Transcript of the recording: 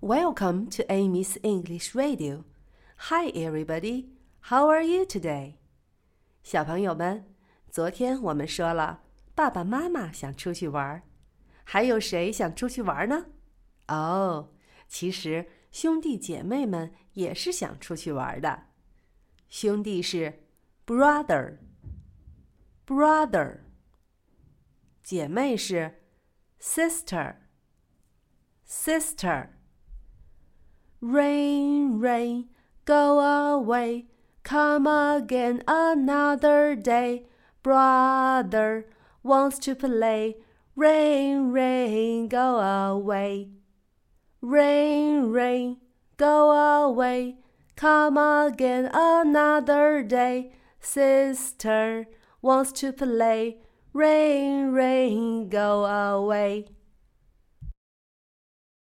Welcome to Amy's English Radio. Hi, everybody. How are you today? 小朋友们，昨天我们说了，爸爸妈妈想出去玩，还有谁想出去玩呢？哦，其实兄弟姐妹们也是想出去玩的。兄弟是 brother，brother。姐妹是 sister，sister。 Rain, rain, go away, come again another day. Brother wants to play. Rain, rain, go away. Rain, rain, go away, come again another day. Sister wants to play. Rain, rain, go away.